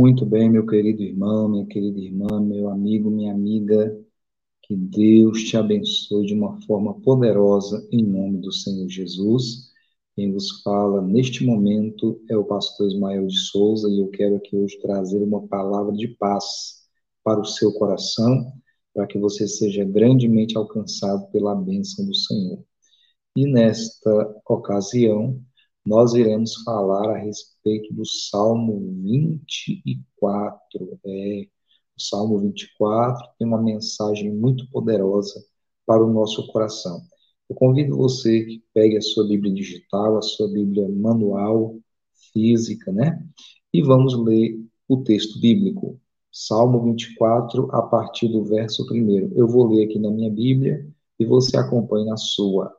Muito bem, meu querido irmão, minha querida irmã, meu amigo, minha amiga, que Deus te abençoe de uma forma poderosa em nome do Senhor Jesus. Quem vos fala neste momento é o pastor Ismael de Souza e eu quero aqui hoje trazer uma palavra de paz para o seu coração, para que você seja grandemente alcançado pela bênção do Senhor. E nesta ocasião, nós iremos falar a respeito do Salmo 24. É, o Salmo 24 tem uma mensagem muito poderosa para o nosso coração. Eu convido você que pegue a sua Bíblia digital, a sua Bíblia manual, física, né? E vamos ler o texto bíblico. Salmo 24, a partir do verso 1. Eu vou ler aqui na minha Bíblia e você acompanha na sua.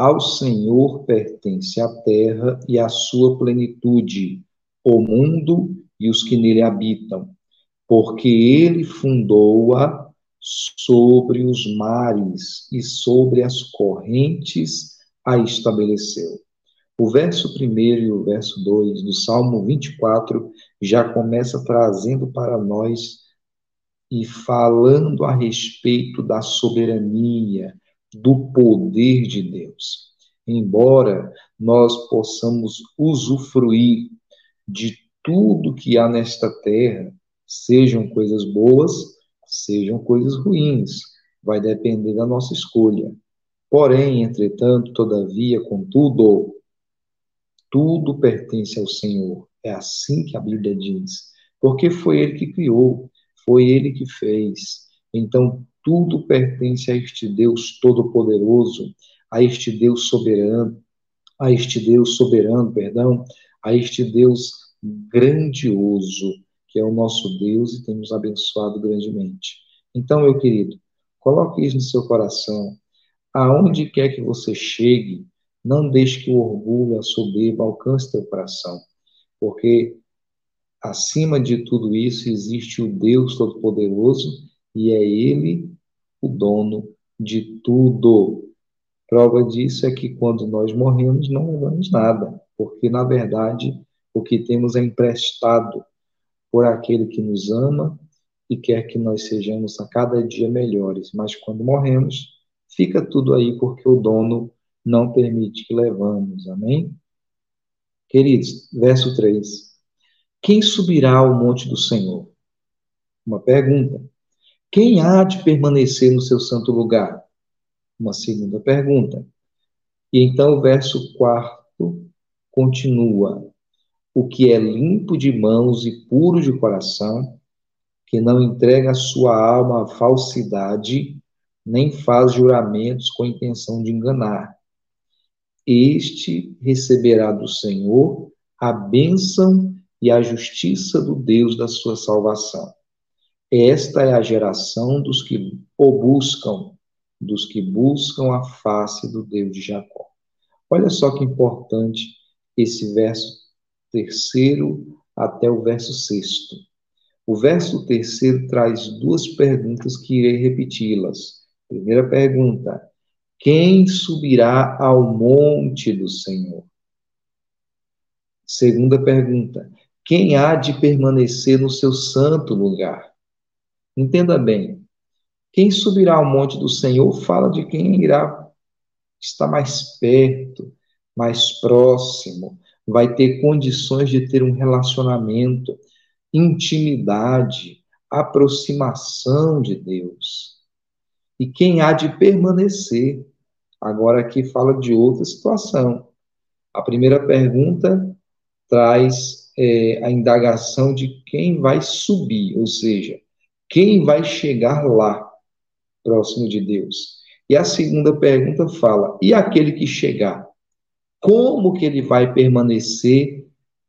Ao Senhor pertence a terra e a sua plenitude, o mundo e os que nele habitam, porque ele fundou-a sobre os mares e sobre as correntes a estabeleceu. O verso 1 e o verso 2 do Salmo 24 já começa trazendo para nós e falando a respeito da soberania, do poder de Deus. Embora nós possamos usufruir de tudo que há nesta terra, sejam coisas boas, sejam coisas ruins, vai depender da nossa escolha. Porém, entretanto, todavia, contudo, tudo pertence ao Senhor. É assim que a Bíblia diz. Porque foi Ele que criou, foi Ele que fez. Então, tudo pertence a este Deus todo-poderoso, a este Deus soberano, a este Deus soberano, perdão, a este Deus grandioso, que é o nosso Deus e tem nos abençoado grandemente. Então, meu querido, coloque isso no seu coração. Aonde quer que você chegue, não deixe que o orgulho, a soberba alcance teu coração, porque acima de tudo isso existe o Deus Todo-Poderoso e é Ele o dono de tudo. Prova disso é que quando nós morremos, não levamos nada, porque na verdade o que temos é emprestado por aquele que nos ama e quer que nós sejamos a cada dia melhores. Mas quando morremos, fica tudo aí porque o dono não permite que levamos. Amém? Queridos, verso 3. Quem subirá ao monte do Senhor? Uma pergunta. Quem há de permanecer no seu santo lugar? Uma segunda pergunta. E então o verso quarto continua: O que é limpo de mãos e puro de coração, que não entrega a sua alma à falsidade, nem faz juramentos com intenção de enganar. Este receberá do Senhor a bênção e a justiça do Deus da sua salvação. Esta é a geração dos que o buscam, dos que buscam a face do Deus de Jacó. Olha só que importante esse verso terceiro até o verso sexto. O verso terceiro traz duas perguntas que irei repeti-las. Primeira pergunta: Quem subirá ao monte do Senhor? Segunda pergunta: Quem há de permanecer no seu santo lugar? Entenda bem. Quem subirá ao monte do Senhor fala de quem irá estar mais perto, mais próximo, vai ter condições de ter um relacionamento, intimidade, aproximação de Deus. E quem há de permanecer? Agora aqui fala de outra situação. A primeira pergunta traz é, a indagação de quem vai subir, ou seja, quem vai chegar lá, próximo de Deus? E a segunda pergunta fala: e aquele que chegar? Como que ele vai permanecer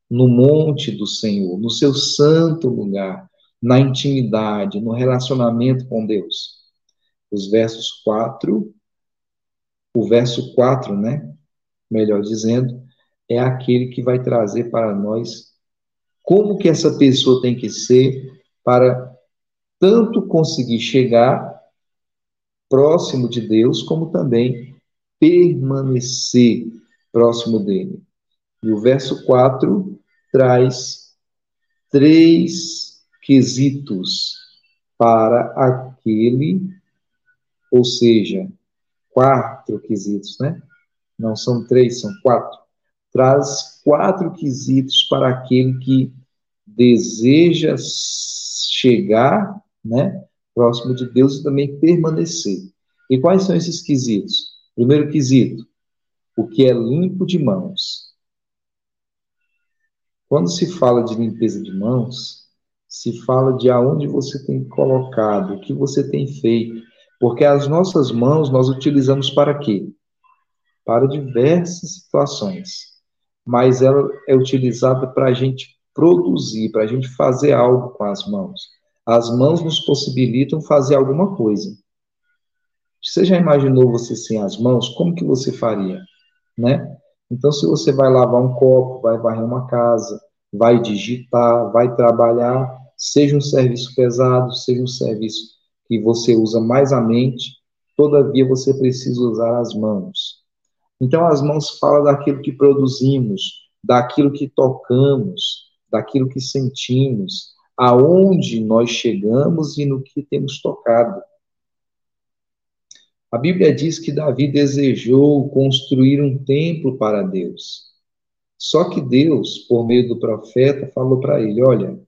no monte do Senhor, no seu santo lugar, na intimidade, no relacionamento com Deus? Os versos 4, o verso 4, né? Melhor dizendo, é aquele que vai trazer para nós como que essa pessoa tem que ser para tanto conseguir chegar próximo de Deus, como também permanecer próximo dele. E o verso 4 traz três quesitos para aquele, ou seja, quatro quesitos, né? Não são três, são quatro. Traz quatro quesitos para aquele que deseja chegar, né, próximo de Deus e também permanecer. E quais são esses quesitos? Primeiro quesito, o que é limpo de mãos. Quando se fala de limpeza de mãos, se fala de aonde você tem colocado, o que você tem feito, porque as nossas mãos nós utilizamos para quê? Para diversas situações, mas ela é utilizada para a gente produzir, para a gente fazer algo com as mãos. As mãos nos possibilitam fazer alguma coisa. Você já imaginou você sem as mãos? Como que você faria? Né? Então, se você vai lavar um copo, vai varrer uma casa, vai digitar, vai trabalhar, seja um serviço pesado, seja um serviço que você usa mais a mente, todavia você precisa usar as mãos. Então, as mãos falam daquilo que produzimos, daquilo que tocamos, daquilo que sentimos, aonde nós chegamos e no que temos tocado. A Bíblia diz que Davi desejou construir um templo para Deus. Só que Deus, por meio do profeta, falou para ele: Olha,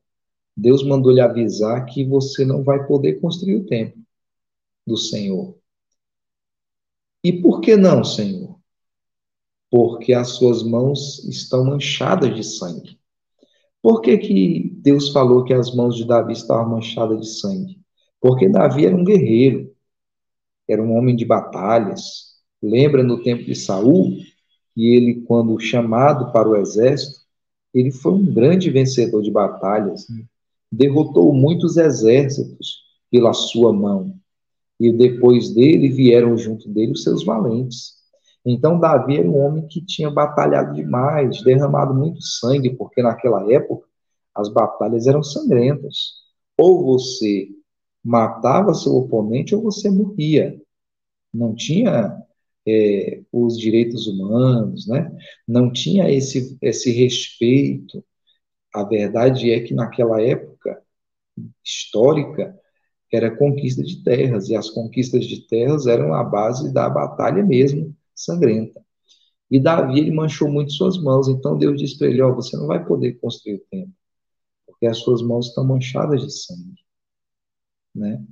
Deus mandou lhe avisar que você não vai poder construir o templo do Senhor. E por que não, Senhor? Porque as suas mãos estão manchadas de sangue. Por que, que Deus falou que as mãos de Davi estavam manchadas de sangue? Porque Davi era um guerreiro, era um homem de batalhas. Lembra no tempo de Saul, que ele, quando chamado para o exército, ele foi um grande vencedor de batalhas, né? derrotou muitos exércitos pela sua mão. E depois dele vieram junto dele os seus valentes. Então, Davi era um homem que tinha batalhado demais, derramado muito sangue, porque naquela época as batalhas eram sangrentas. Ou você matava seu oponente ou você morria. Não tinha é, os direitos humanos, né? não tinha esse, esse respeito. A verdade é que naquela época histórica era conquista de terras, e as conquistas de terras eram a base da batalha mesmo, sangrenta. E Davi, ele manchou muito suas mãos, então Deus disse para ele, ó, oh, você não vai poder construir o templo, porque as suas mãos estão manchadas de sangue, né?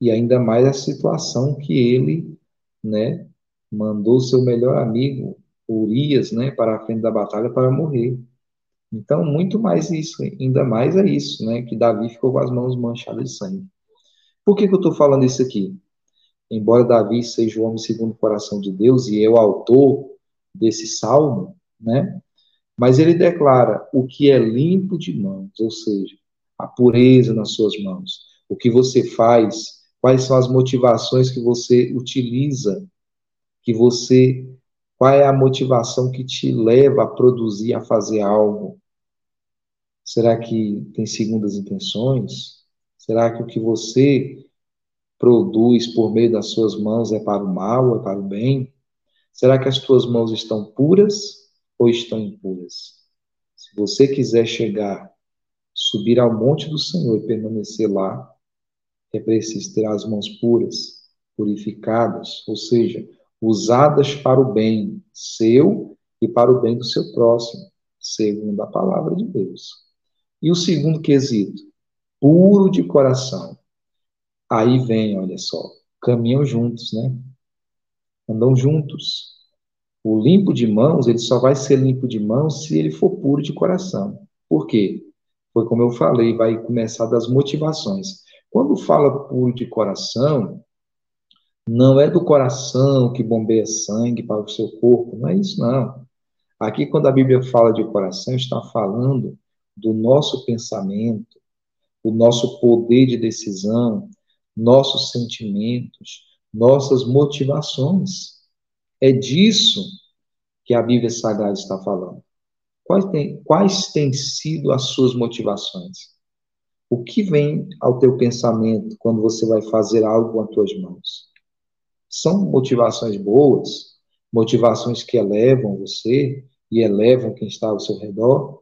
E ainda mais a situação que ele, né, mandou seu melhor amigo, Urias, né, para a frente da batalha para morrer. Então, muito mais isso, ainda mais é isso, né, que Davi ficou com as mãos manchadas de sangue. Por que, que eu estou falando isso aqui? Embora Davi seja o homem segundo o coração de Deus e é o autor desse salmo, né? Mas ele declara o que é limpo de mãos, ou seja, a pureza nas suas mãos, o que você faz, quais são as motivações que você utiliza, que você, qual é a motivação que te leva a produzir, a fazer algo? Será que tem segundas intenções? Será que o que você produz por meio das suas mãos é para o mal, é para o bem? Será que as tuas mãos estão puras ou estão impuras? Se você quiser chegar, subir ao monte do Senhor e permanecer lá, é preciso ter as mãos puras, purificadas, ou seja, usadas para o bem seu e para o bem do seu próximo, segundo a palavra de Deus. E o segundo quesito, puro de coração. Aí vem, olha só, caminham juntos, né? Andam juntos. O limpo de mãos, ele só vai ser limpo de mãos se ele for puro de coração. Por quê? Foi como eu falei, vai começar das motivações. Quando fala puro de coração, não é do coração que bombeia sangue para o seu corpo, não é isso não. Aqui, quando a Bíblia fala de coração, está falando do nosso pensamento, o nosso poder de decisão, nossos sentimentos, nossas motivações. É disso que a Bíblia Sagrada está falando. Quais, tem, quais têm sido as suas motivações? O que vem ao teu pensamento quando você vai fazer algo com as tuas mãos? São motivações boas, motivações que elevam você e elevam quem está ao seu redor?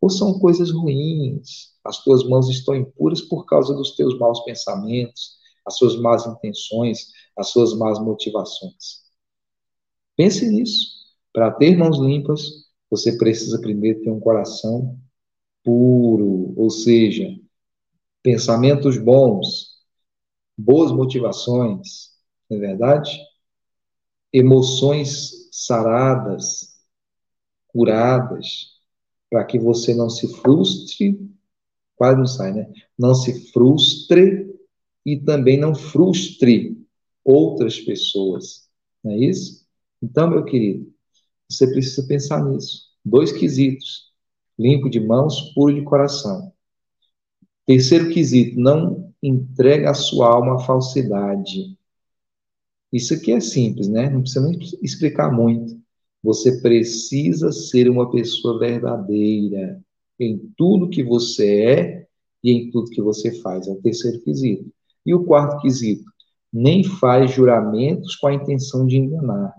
Ou são coisas ruins? As tuas mãos estão impuras por causa dos teus maus pensamentos, as suas más intenções, as suas más motivações. Pense nisso. Para ter mãos limpas, você precisa primeiro ter um coração puro, ou seja, pensamentos bons, boas motivações, não é verdade? Emoções saradas, curadas, para que você não se frustre, quase não sai, né? Não se frustre e também não frustre outras pessoas, não é isso? Então, meu querido, você precisa pensar nisso. Dois quesitos: limpo de mãos, puro de coração. Terceiro quesito: não entrega a sua alma à falsidade. Isso aqui é simples, né? Não precisa nem explicar muito. Você precisa ser uma pessoa verdadeira em tudo que você é e em tudo que você faz. É o terceiro quesito. E o quarto quesito: nem faz juramentos com a intenção de enganar.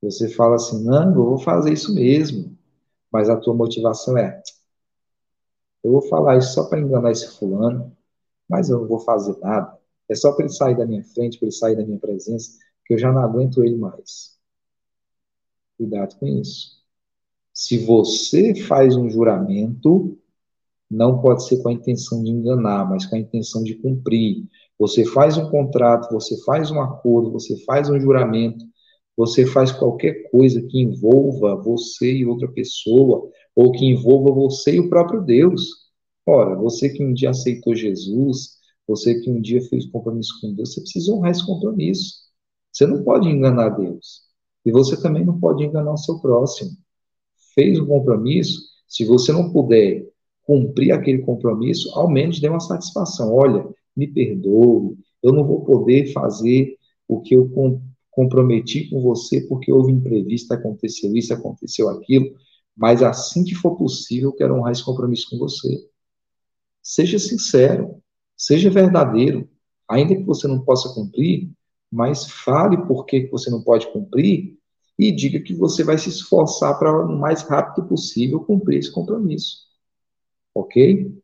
Você fala assim, não, eu vou fazer isso mesmo. Mas a tua motivação é, eu vou falar isso só para enganar esse fulano, mas eu não vou fazer nada. É só para ele sair da minha frente, para ele sair da minha presença, que eu já não aguento ele mais. Cuidado com isso. Se você faz um juramento, não pode ser com a intenção de enganar, mas com a intenção de cumprir. Você faz um contrato, você faz um acordo, você faz um juramento, você faz qualquer coisa que envolva você e outra pessoa, ou que envolva você e o próprio Deus. Ora, você que um dia aceitou Jesus, você que um dia fez compromisso com Deus, você precisa honrar esse compromisso. Você não pode enganar Deus. E você também não pode enganar o seu próximo. Fez um compromisso, se você não puder cumprir aquele compromisso, ao menos dê uma satisfação. Olha, me perdoe, eu não vou poder fazer o que eu comprometi com você porque houve imprevisto, aconteceu isso, aconteceu aquilo, mas assim que for possível, eu quero honrar esse compromisso com você. Seja sincero, seja verdadeiro, ainda que você não possa cumprir, mas fale por que você não pode cumprir e diga que você vai se esforçar para o mais rápido possível cumprir esse compromisso. Ok?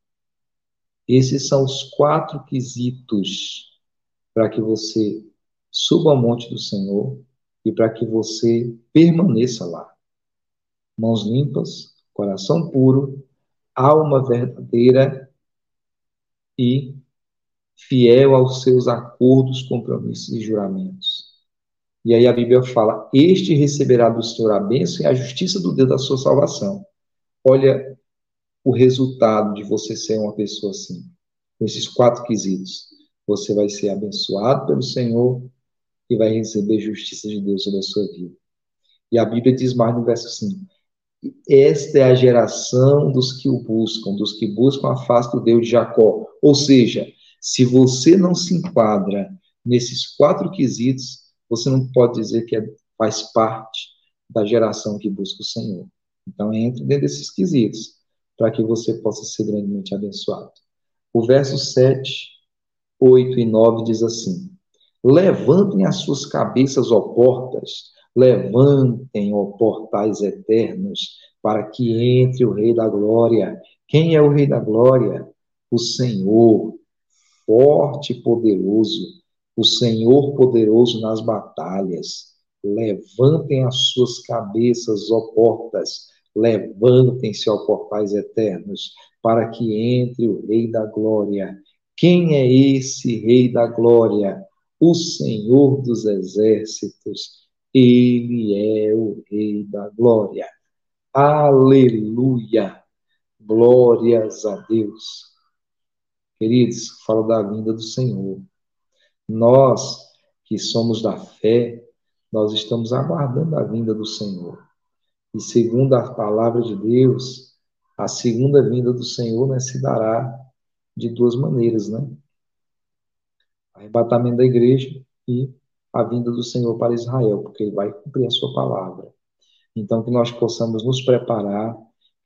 Esses são os quatro quesitos para que você suba ao monte do Senhor e para que você permaneça lá. Mãos limpas, coração puro, alma verdadeira e fiel aos seus acordos, compromissos e juramentos. E aí a Bíblia fala: Este receberá do Senhor a bênção e a justiça do Deus da sua salvação. Olha o resultado de você ser uma pessoa assim, com esses quatro quesitos. Você vai ser abençoado pelo Senhor, e vai receber justiça de Deus sobre a sua vida. E a Bíblia diz mais no verso 5: Esta é a geração dos que o buscam, dos que buscam a face do Deus de Jacó. Ou seja, se você não se enquadra nesses quatro quesitos, você não pode dizer que é, faz parte da geração que busca o Senhor. Então, entre dentro desses quesitos, para que você possa ser grandemente abençoado. O verso 7, 8 e 9 diz assim: Levantem as suas cabeças, ó portas, levantem, ó portais eternos, para que entre o Rei da Glória. Quem é o Rei da Glória? O Senhor, forte e poderoso, o Senhor poderoso nas batalhas. Levantem as suas cabeças, ó portas, levantem-se, ó portais eternos, para que entre o Rei da Glória. Quem é esse Rei da Glória? o Senhor dos exércitos, ele é o Rei da glória. Aleluia! Glórias a Deus. Queridos, falo da vinda do Senhor. Nós que somos da fé, nós estamos aguardando a vinda do Senhor. E segundo a palavra de Deus, a segunda vinda do Senhor né, se dará de duas maneiras, né? arrebatamento da igreja e a vinda do Senhor para Israel, porque ele vai cumprir a sua palavra. Então, que nós possamos nos preparar,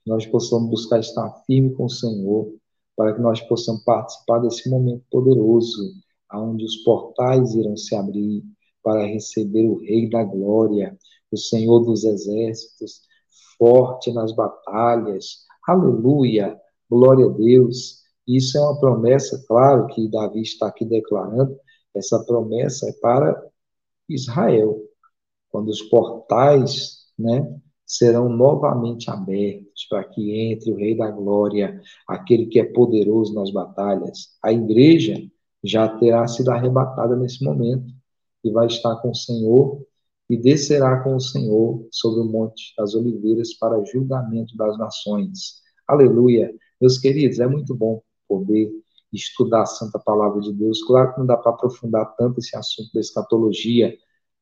que nós possamos buscar estar firme com o Senhor, para que nós possamos participar desse momento poderoso, onde os portais irão se abrir para receber o Rei da Glória, o Senhor dos Exércitos, forte nas batalhas. Aleluia, glória a Deus. Isso é uma promessa, claro, que Davi está aqui declarando. Essa promessa é para Israel, quando os portais, né, serão novamente abertos para que entre o Rei da Glória, aquele que é poderoso nas batalhas. A igreja já terá sido arrebatada nesse momento e vai estar com o Senhor e descerá com o Senhor sobre o Monte das Oliveiras para julgamento das nações. Aleluia. Meus queridos, é muito bom poder estudar a Santa Palavra de Deus. Claro que não dá para aprofundar tanto esse assunto da escatologia,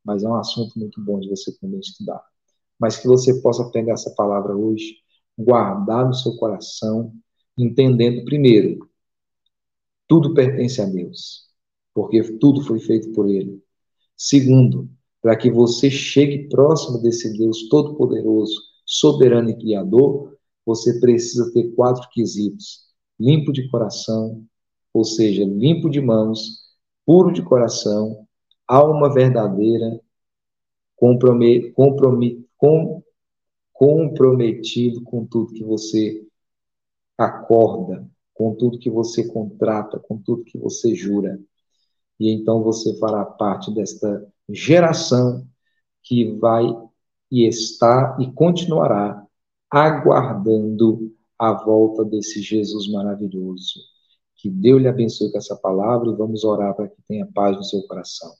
mas é um assunto muito bom de você também estudar. Mas que você possa pegar essa palavra hoje, guardar no seu coração, entendendo, primeiro, tudo pertence a Deus, porque tudo foi feito por Ele. Segundo, para que você chegue próximo desse Deus todo-poderoso, soberano e criador, você precisa ter quatro quesitos: limpo de coração, ou seja, limpo de mãos, puro de coração, alma verdadeira, comprometido com tudo que você acorda, com tudo que você contrata, com tudo que você jura. E então você fará parte desta geração que vai e está e continuará aguardando a volta desse Jesus maravilhoso. Que Deus lhe abençoe com essa palavra e vamos orar para que tenha paz no seu coração.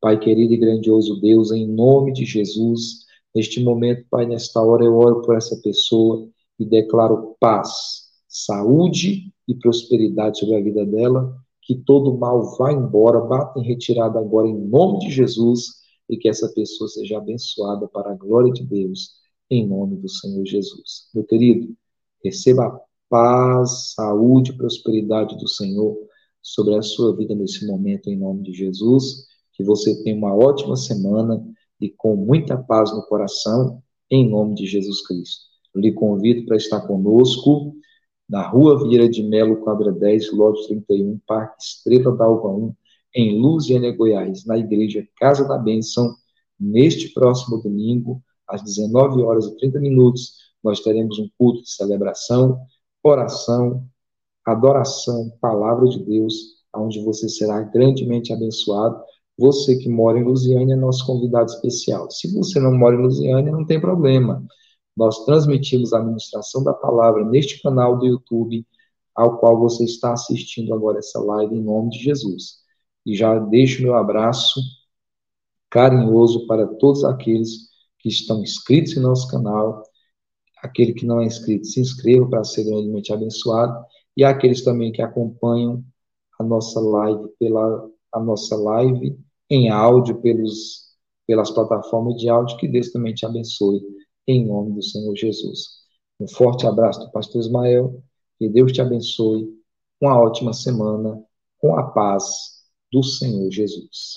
Pai querido e grandioso Deus, em nome de Jesus, neste momento, Pai, nesta hora eu oro por essa pessoa e declaro paz, saúde e prosperidade sobre a vida dela que todo mal vá embora, bata em retirada agora em nome de Jesus e que essa pessoa seja abençoada para a glória de Deus, em nome do Senhor Jesus. Meu querido, receba paz, saúde e prosperidade do Senhor sobre a sua vida nesse momento, em nome de Jesus. Que você tenha uma ótima semana e com muita paz no coração, em nome de Jesus Cristo. Eu lhe convido para estar conosco na Rua Vieira de Melo, quadra 10, lote 31, Parque Estrela da Alva 1, em Luziânia, Goiás, na Igreja Casa da Bênção, neste próximo domingo, às 19 horas e 30 minutos, nós teremos um culto de celebração, oração, adoração, palavra de Deus, onde você será grandemente abençoado. Você que mora em Lusiânia é nosso convidado especial. Se você não mora em Lusiânia, não tem problema. Nós transmitimos a ministração da palavra neste canal do YouTube, ao qual você está assistindo agora essa live, em nome de Jesus. E já deixo meu abraço carinhoso para todos aqueles que estão inscritos em nosso canal. Aquele que não é inscrito, se inscreva para ser grandemente abençoado. E aqueles também que acompanham a nossa live pela a nossa live em áudio pelos pelas plataformas de áudio, que Deus também te abençoe em nome do Senhor Jesus. Um forte abraço do pastor Ismael, que Deus te abençoe, uma ótima semana, com a paz do Senhor Jesus.